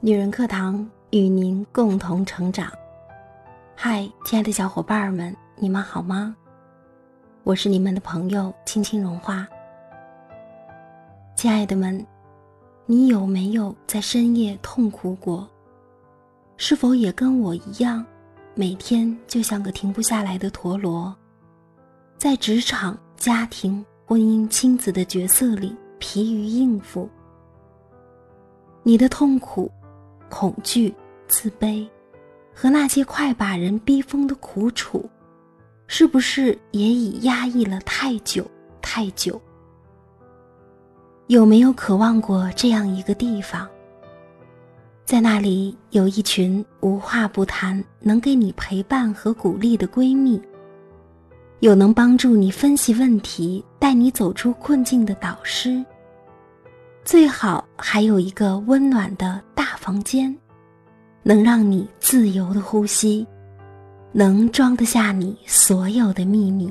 女人课堂与您共同成长。嗨，亲爱的小伙伴们，你们好吗？我是你们的朋友青青融化。亲爱的们，你有没有在深夜痛哭过？是否也跟我一样，每天就像个停不下来的陀螺，在职场、家庭、婚姻、亲子的角色里疲于应付？你的痛苦。恐惧、自卑，和那些快把人逼疯的苦楚，是不是也已压抑了太久太久？有没有渴望过这样一个地方？在那里有一群无话不谈、能给你陪伴和鼓励的闺蜜，有能帮助你分析问题、带你走出困境的导师。最好还有一个温暖的大房间，能让你自由的呼吸，能装得下你所有的秘密。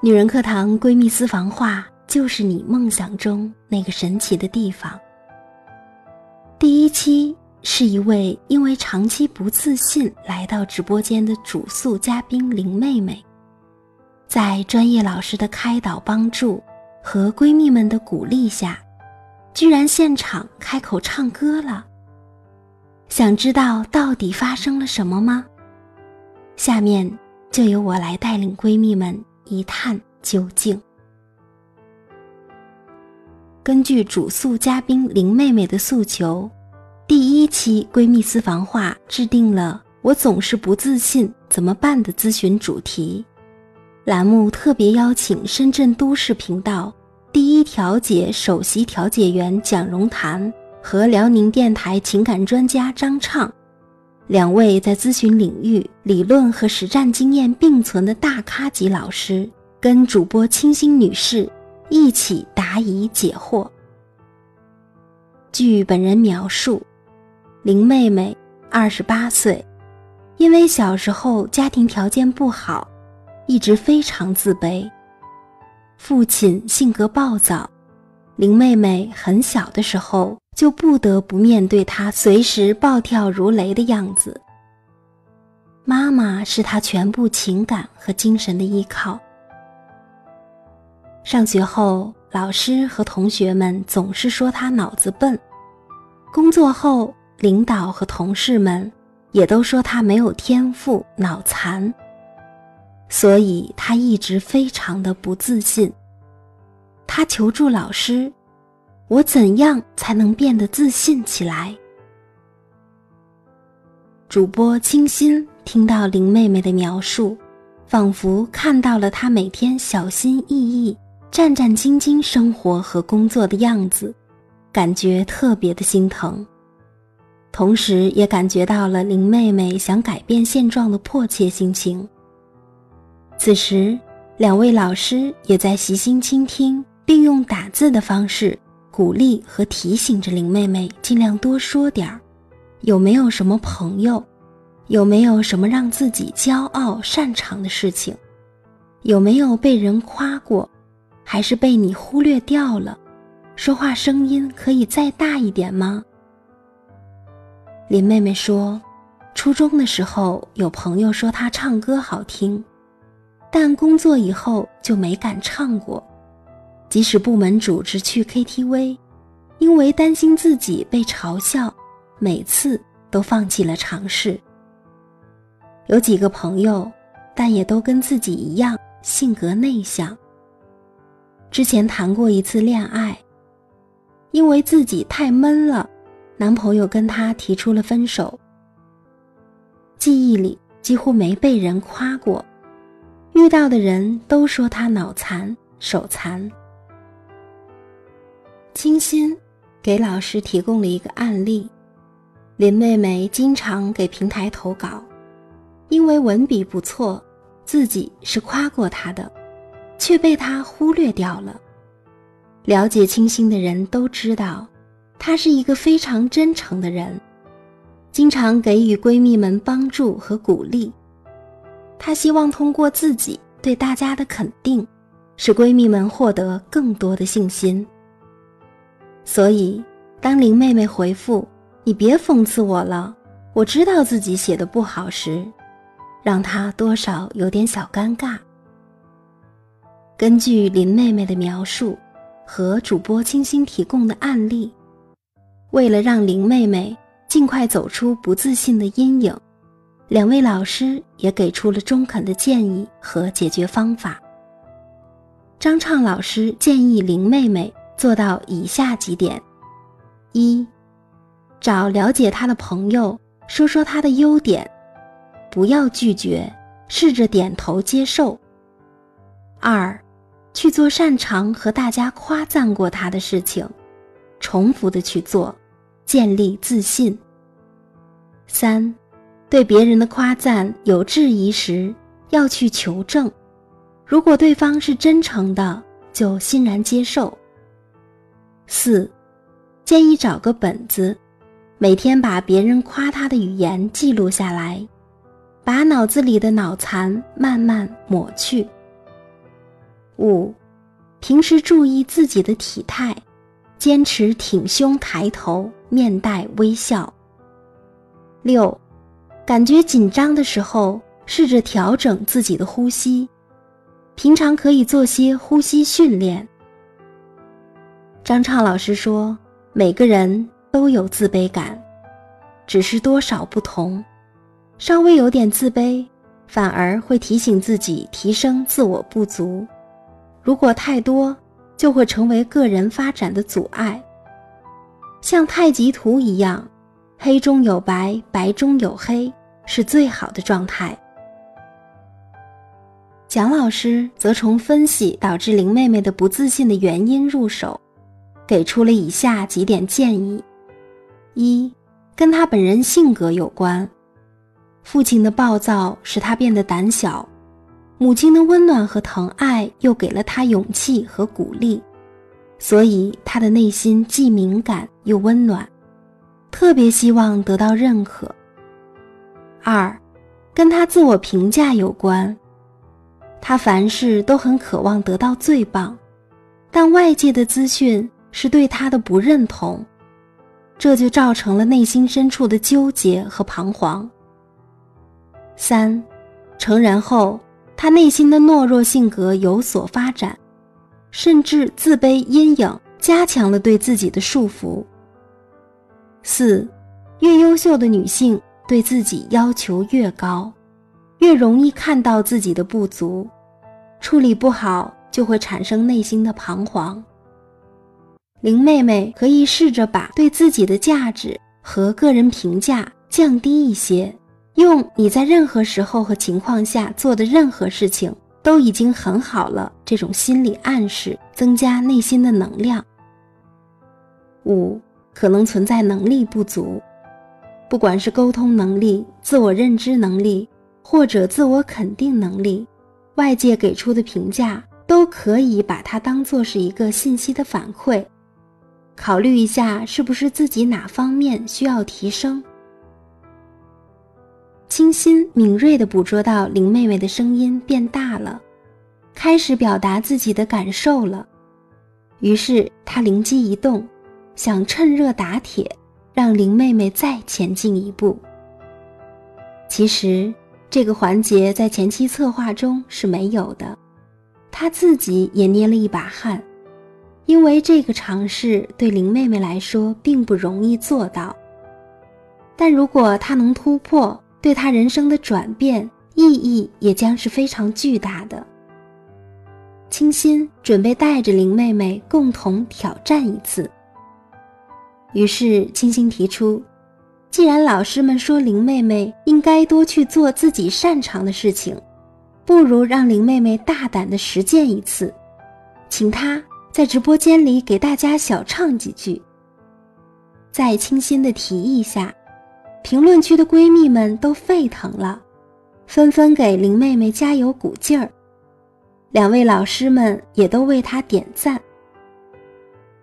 女人课堂闺蜜私房话，就是你梦想中那个神奇的地方。第一期是一位因为长期不自信来到直播间的主诉嘉宾林妹妹，在专业老师的开导帮助。和闺蜜们的鼓励下，居然现场开口唱歌了。想知道到底发生了什么吗？下面就由我来带领闺蜜们一探究竟。根据主诉嘉宾林妹妹的诉求，第一期闺蜜私房话制定了“我总是不自信，怎么办”的咨询主题。栏目特别邀请深圳都市频道第一调解首席调解员蒋荣潭和辽宁电台情感专家张畅，两位在咨询领域理论和实战经验并存的大咖级老师，跟主播清新女士一起答疑解惑。据本人描述，林妹妹二十八岁，因为小时候家庭条件不好。一直非常自卑。父亲性格暴躁，林妹妹很小的时候就不得不面对他随时暴跳如雷的样子。妈妈是她全部情感和精神的依靠。上学后，老师和同学们总是说她脑子笨；工作后，领导和同事们也都说她没有天赋、脑残。所以他一直非常的不自信。他求助老师：“我怎样才能变得自信起来？”主播清新听到林妹妹的描述，仿佛看到了她每天小心翼翼、战战兢兢生活和工作的样子，感觉特别的心疼，同时也感觉到了林妹妹想改变现状的迫切心情。此时，两位老师也在细心倾听，并用打字的方式鼓励和提醒着林妹妹，尽量多说点儿。有没有什么朋友？有没有什么让自己骄傲、擅长的事情？有没有被人夸过，还是被你忽略掉了？说话声音可以再大一点吗？林妹妹说，初中的时候有朋友说她唱歌好听。但工作以后就没敢唱过，即使部门组织去 KTV，因为担心自己被嘲笑，每次都放弃了尝试。有几个朋友，但也都跟自己一样性格内向。之前谈过一次恋爱，因为自己太闷了，男朋友跟她提出了分手。记忆里几乎没被人夸过。遇到的人都说他脑残、手残。清新给老师提供了一个案例：林妹妹经常给平台投稿，因为文笔不错，自己是夸过她的，却被她忽略掉了。了解清新的人都知道，她是一个非常真诚的人，经常给予闺蜜们帮助和鼓励。她希望通过自己对大家的肯定，使闺蜜们获得更多的信心。所以，当林妹妹回复“你别讽刺我了，我知道自己写的不好”时，让她多少有点小尴尬。根据林妹妹的描述和主播清新提供的案例，为了让林妹妹尽快走出不自信的阴影，两位老师也给出了中肯的建议和解决方法。张畅老师建议林妹妹做到以下几点：一、找了解她的朋友，说说她的优点，不要拒绝，试着点头接受；二、去做擅长和大家夸赞过她的事情，重复的去做，建立自信；三、对别人的夸赞有质疑时，要去求证。如果对方是真诚的，就欣然接受。四，建议找个本子，每天把别人夸他的语言记录下来，把脑子里的脑残慢慢抹去。五，平时注意自己的体态，坚持挺胸抬头，面带微笑。六，感觉紧张的时候，试着调整自己的呼吸。平常可以做些呼吸训练。张畅老师说：“每个人都有自卑感，只是多少不同。稍微有点自卑，反而会提醒自己提升自我不足；如果太多，就会成为个人发展的阻碍。像太极图一样，黑中有白，白中有黑，是最好的状态。”蒋老师则从分析导致林妹妹的不自信的原因入手，给出了以下几点建议：一，跟她本人性格有关，父亲的暴躁使她变得胆小，母亲的温暖和疼爱又给了她勇气和鼓励，所以她的内心既敏感又温暖，特别希望得到认可。二，跟他自我评价有关。他凡事都很渴望得到最棒，但外界的资讯是对他的不认同，这就造成了内心深处的纠结和彷徨。三，成人后，他内心的懦弱性格有所发展，甚至自卑阴影加强了对自己的束缚。四，越优秀的女性对自己要求越高，越容易看到自己的不足。处理不好，就会产生内心的彷徨。林妹妹可以试着把对自己的价值和个人评价降低一些，用“你在任何时候和情况下做的任何事情都已经很好了”这种心理暗示，增加内心的能量。五，可能存在能力不足，不管是沟通能力、自我认知能力，或者自我肯定能力。外界给出的评价都可以把它当做是一个信息的反馈，考虑一下是不是自己哪方面需要提升。清新敏锐地捕捉到林妹妹的声音变大了，开始表达自己的感受了，于是他灵机一动，想趁热打铁，让林妹妹再前进一步。其实。这个环节在前期策划中是没有的，他自己也捏了一把汗，因为这个尝试对林妹妹来说并不容易做到。但如果她能突破，对她人生的转变意义也将是非常巨大的。清新准备带着林妹妹共同挑战一次，于是清新提出。既然老师们说林妹妹应该多去做自己擅长的事情，不如让林妹妹大胆的实践一次，请她在直播间里给大家小唱几句。在清新的提议下，评论区的闺蜜们都沸腾了，纷纷给林妹妹加油鼓劲儿。两位老师们也都为她点赞。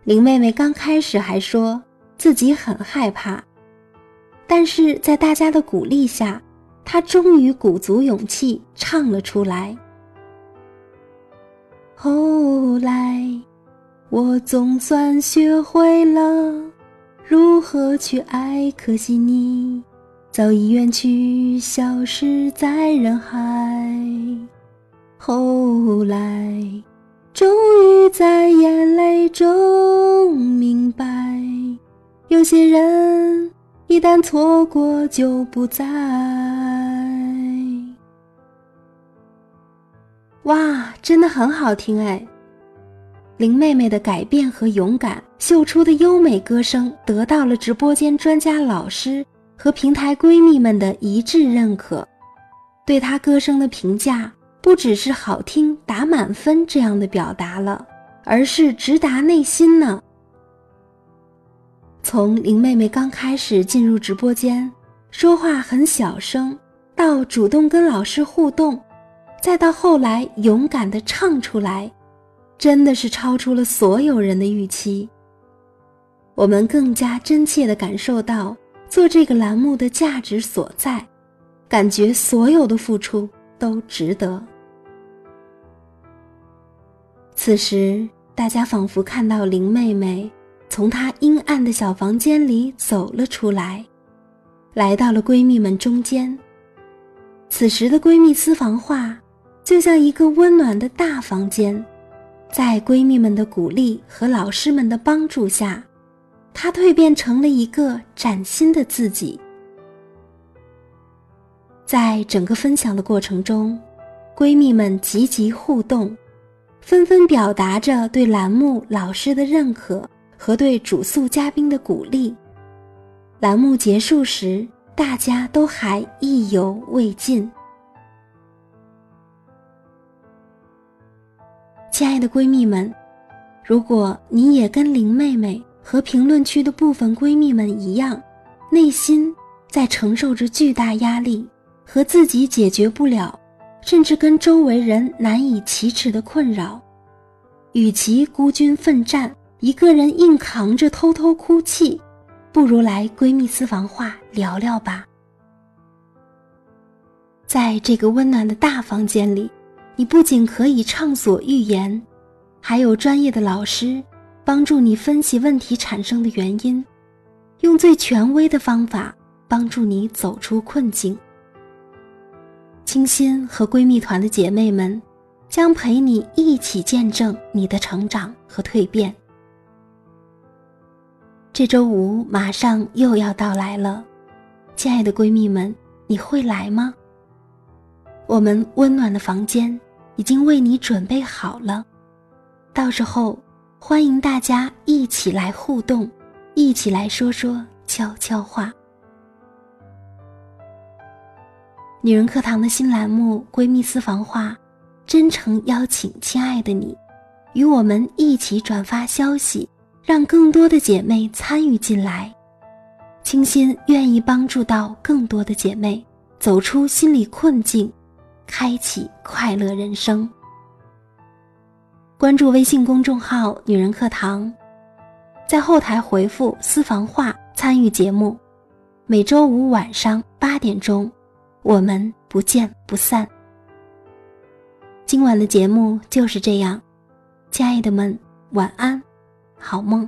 林妹妹刚开始还说自己很害怕。但是在大家的鼓励下，他终于鼓足勇气唱了出来。后来，我总算学会了如何去爱？可惜你早已远去，消失在人海。后来，终于在眼泪中明白，有些人一旦错过就不再。哇，真的很好听哎！林妹妹的改变和勇敢，秀出的优美歌声，得到了直播间专家老师和平台闺蜜们的一致认可。对她歌声的评价，不只是好听打满分这样的表达了，而是直达内心呢。从林妹妹刚开始进入直播间，说话很小声，到主动跟老师互动。再到后来，勇敢的唱出来，真的是超出了所有人的预期。我们更加真切的感受到做这个栏目的价值所在，感觉所有的付出都值得。此时，大家仿佛看到林妹妹从她阴暗的小房间里走了出来，来到了闺蜜们中间。此时的闺蜜私房话。就像一个温暖的大房间，在闺蜜们的鼓励和老师们的帮助下，她蜕变成了一个崭新的自己。在整个分享的过程中，闺蜜们积极互动，纷纷表达着对栏目老师的认可和对主诉嘉宾的鼓励。栏目结束时，大家都还意犹未尽。亲爱的闺蜜们，如果你也跟林妹妹和评论区的部分闺蜜们一样，内心在承受着巨大压力和自己解决不了，甚至跟周围人难以启齿的困扰，与其孤军奋战，一个人硬扛着偷偷哭泣，不如来闺蜜私房话聊聊吧。在这个温暖的大房间里。你不仅可以畅所欲言，还有专业的老师帮助你分析问题产生的原因，用最权威的方法帮助你走出困境。清新和闺蜜团的姐妹们将陪你一起见证你的成长和蜕变。这周五马上又要到来了，亲爱的闺蜜们，你会来吗？我们温暖的房间已经为你准备好了，到时候欢迎大家一起来互动，一起来说说悄悄话。女人课堂的新栏目《闺蜜私房话》，真诚邀请亲爱的你，与我们一起转发消息，让更多的姐妹参与进来。清新愿意帮助到更多的姐妹走出心理困境。开启快乐人生。关注微信公众号“女人课堂”，在后台回复“私房话”参与节目。每周五晚上八点钟，我们不见不散。今晚的节目就是这样，亲爱的们，晚安，好梦。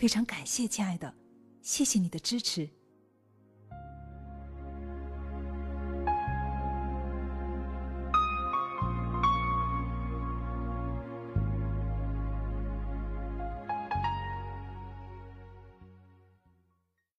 非常感谢，亲爱的，谢谢你的支持。